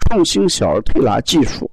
创新小儿推拿技术，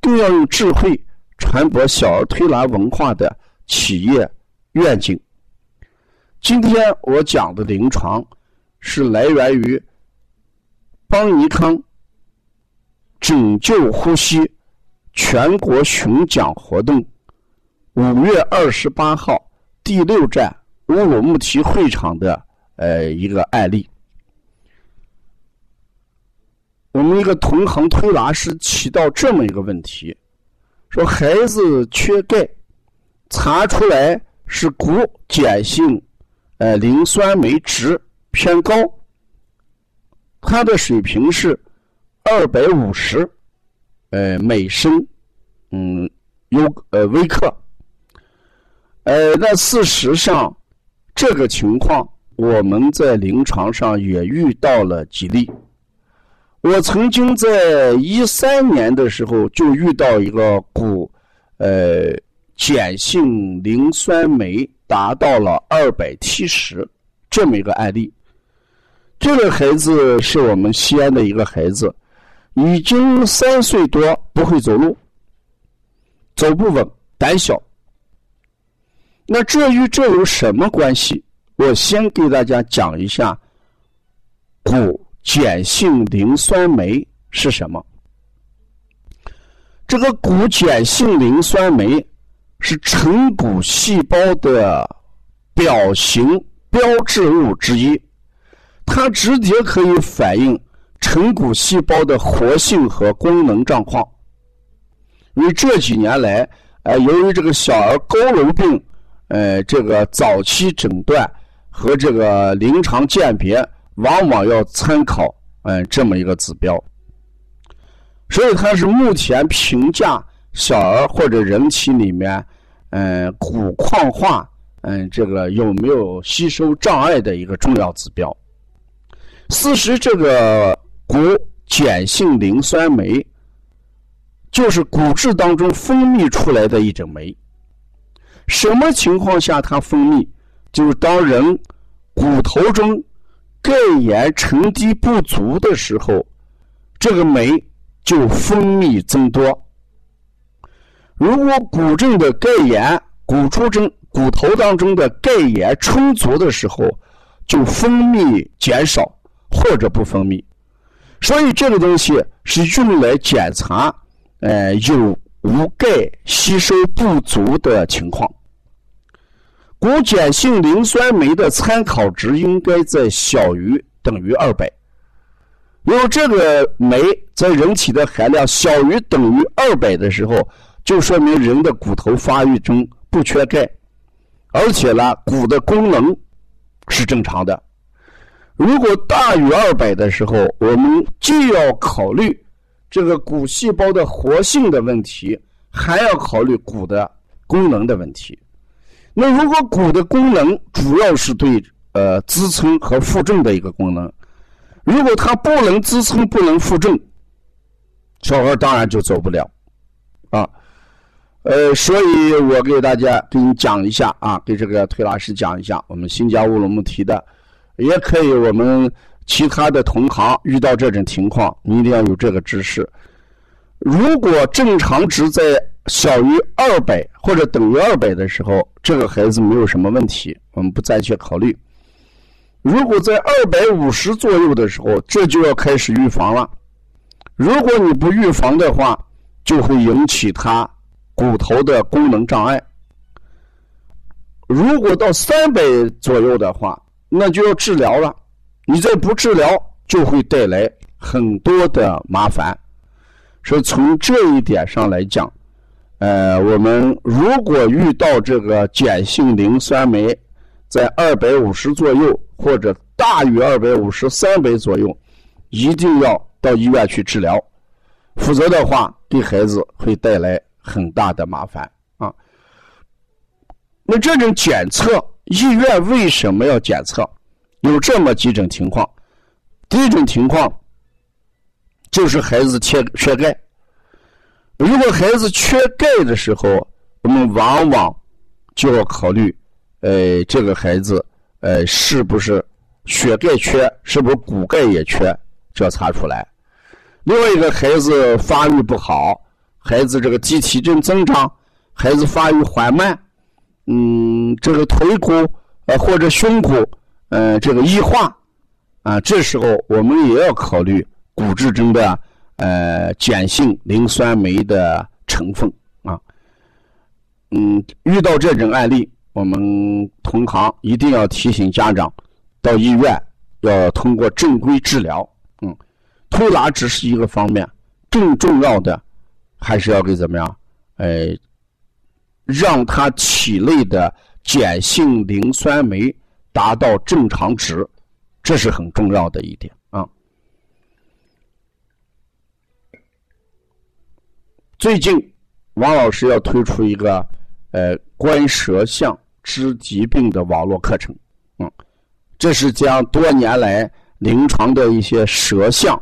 更要用智慧传播小儿推拿文化的企业愿景。今天我讲的临床是来源于邦尼康拯救呼吸全国巡讲活动五月二十八号第六站乌鲁木齐会场的呃一个案例。我们一个同行推拿师提到这么一个问题，说孩子缺钙，查出来是骨碱性，呃磷酸酶值偏高，他的水平是二百五十，呃每升，嗯优呃微克，呃那事实上这个情况我们在临床上也遇到了几例。我曾经在一三年的时候就遇到一个骨，呃，碱性磷酸酶达到了二百七十这么一个案例。这个孩子是我们西安的一个孩子，已经三岁多，不会走路，走不稳，胆小。那这与这有什么关系？我先给大家讲一下骨。碱性磷酸酶是什么？这个骨碱性磷酸酶是成骨细胞的表型标志物之一，它直接可以反映成骨细胞的活性和功能状况。因为这几年来，呃，由于这个小儿佝偻病，呃，这个早期诊断和这个临床鉴别。往往要参考嗯这么一个指标，所以它是目前评价小儿或者人体里面嗯骨矿化嗯这个有没有吸收障碍的一个重要指标。事实，这个骨碱性磷酸酶就是骨质当中分泌出来的一种酶。什么情况下它分泌？就是当人骨头中。钙盐沉积不足的时候，这个酶就分泌增多。如果骨正的钙盐、骨出中骨头当中的钙盐充足的时候，就分泌减少或者不分泌。所以这个东西是用来检查，呃，有无钙吸收不足的情况。骨碱性磷酸酶的参考值应该在小于等于二百。如果这个酶在人体的含量小于等于二百的时候，就说明人的骨头发育中不缺钙，而且呢，骨的功能是正常的。如果大于二百的时候，我们既要考虑这个骨细胞的活性的问题，还要考虑骨的功能的问题。那如果骨的功能主要是对呃支撑和负重的一个功能，如果它不能支撑、不能负重，小孩当然就走不了，啊，呃，所以我给大家给你讲一下啊，给这个推拿师讲一下，我们新疆乌鲁木齐的，也可以我们其他的同行遇到这种情况，你一定要有这个知识。如果正常值在小于二百或者等于二百的时候，这个孩子没有什么问题，我们不再去考虑。如果在二百五十左右的时候，这就要开始预防了。如果你不预防的话，就会引起他骨头的功能障碍。如果到三百左右的话，那就要治疗了。你再不治疗，就会带来很多的麻烦。所以从这一点上来讲，呃，我们如果遇到这个碱性磷酸酶在二百五十左右，或者大于二百五十三百左右，一定要到医院去治疗，否则的话，给孩子会带来很大的麻烦啊。那这种检测，医院为什么要检测？有这么几种情况。第一种情况就是孩子缺缺钙。如果孩子缺钙的时候，我们往往就要考虑，呃，这个孩子呃是不是血钙缺，是不是骨钙也缺，就要查出来。另外一个孩子发育不好，孩子这个机体正增长，孩子发育缓慢。嗯，这个腿骨呃或者胸骨，呃这个异化啊，这时候我们也要考虑骨质增的呃碱性磷酸酶的成分啊。嗯，遇到这种案例，我们同行一定要提醒家长到医院要通过正规治疗。嗯，推拿只是一个方面，更重要的还是要给怎么样？哎。让他体内的碱性磷酸酶达到正常值，这是很重要的一点啊。最近，王老师要推出一个呃观舌象知疾病的网络课程，嗯，这是将多年来临床的一些舌象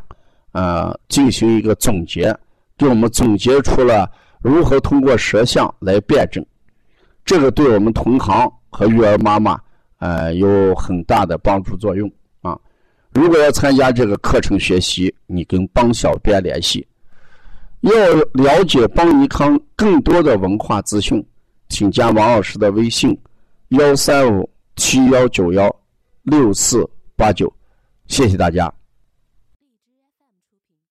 啊进行一个总结，给我们总结出了。如何通过舌象来辨证？这个对我们同行和育儿妈妈，呃，有很大的帮助作用啊！如果要参加这个课程学习，你跟帮小编联系。要了解邦尼康更多的文化资讯，请加王老师的微信：幺三五七幺九幺六四八九。谢谢大家。